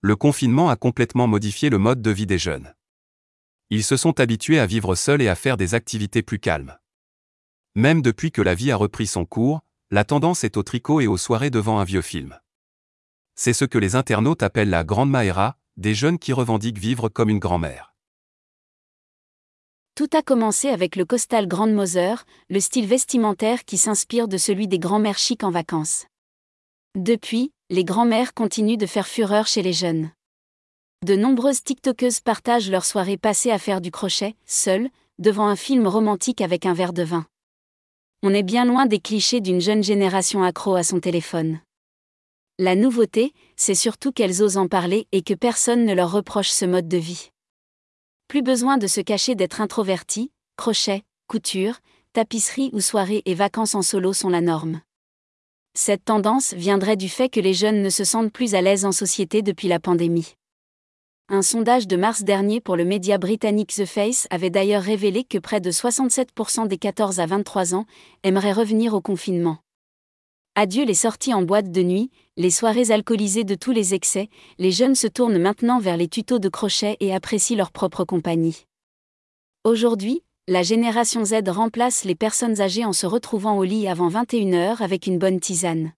le confinement a complètement modifié le mode de vie des jeunes. Ils se sont habitués à vivre seuls et à faire des activités plus calmes. Même depuis que la vie a repris son cours, la tendance est au tricot et aux soirées devant un vieux film. C'est ce que les internautes appellent la grande Maera, des jeunes qui revendiquent vivre comme une grand-mère. Tout a commencé avec le costal Grande Moser, le style vestimentaire qui s'inspire de celui des grands-mères chics en vacances. Depuis, les grands-mères continuent de faire fureur chez les jeunes. De nombreuses TikTokeuses partagent leur soirée passée à faire du crochet, seules, devant un film romantique avec un verre de vin. On est bien loin des clichés d'une jeune génération accro à son téléphone. La nouveauté, c'est surtout qu'elles osent en parler et que personne ne leur reproche ce mode de vie. Plus besoin de se cacher d'être introverti, crochet, couture, tapisserie ou soirée et vacances en solo sont la norme. Cette tendance viendrait du fait que les jeunes ne se sentent plus à l'aise en société depuis la pandémie. Un sondage de mars dernier pour le média britannique The Face avait d'ailleurs révélé que près de 67% des 14 à 23 ans aimeraient revenir au confinement. Adieu les sorties en boîte de nuit, les soirées alcoolisées de tous les excès, les jeunes se tournent maintenant vers les tutos de crochet et apprécient leur propre compagnie. Aujourd'hui, la génération Z remplace les personnes âgées en se retrouvant au lit avant 21h avec une bonne tisane.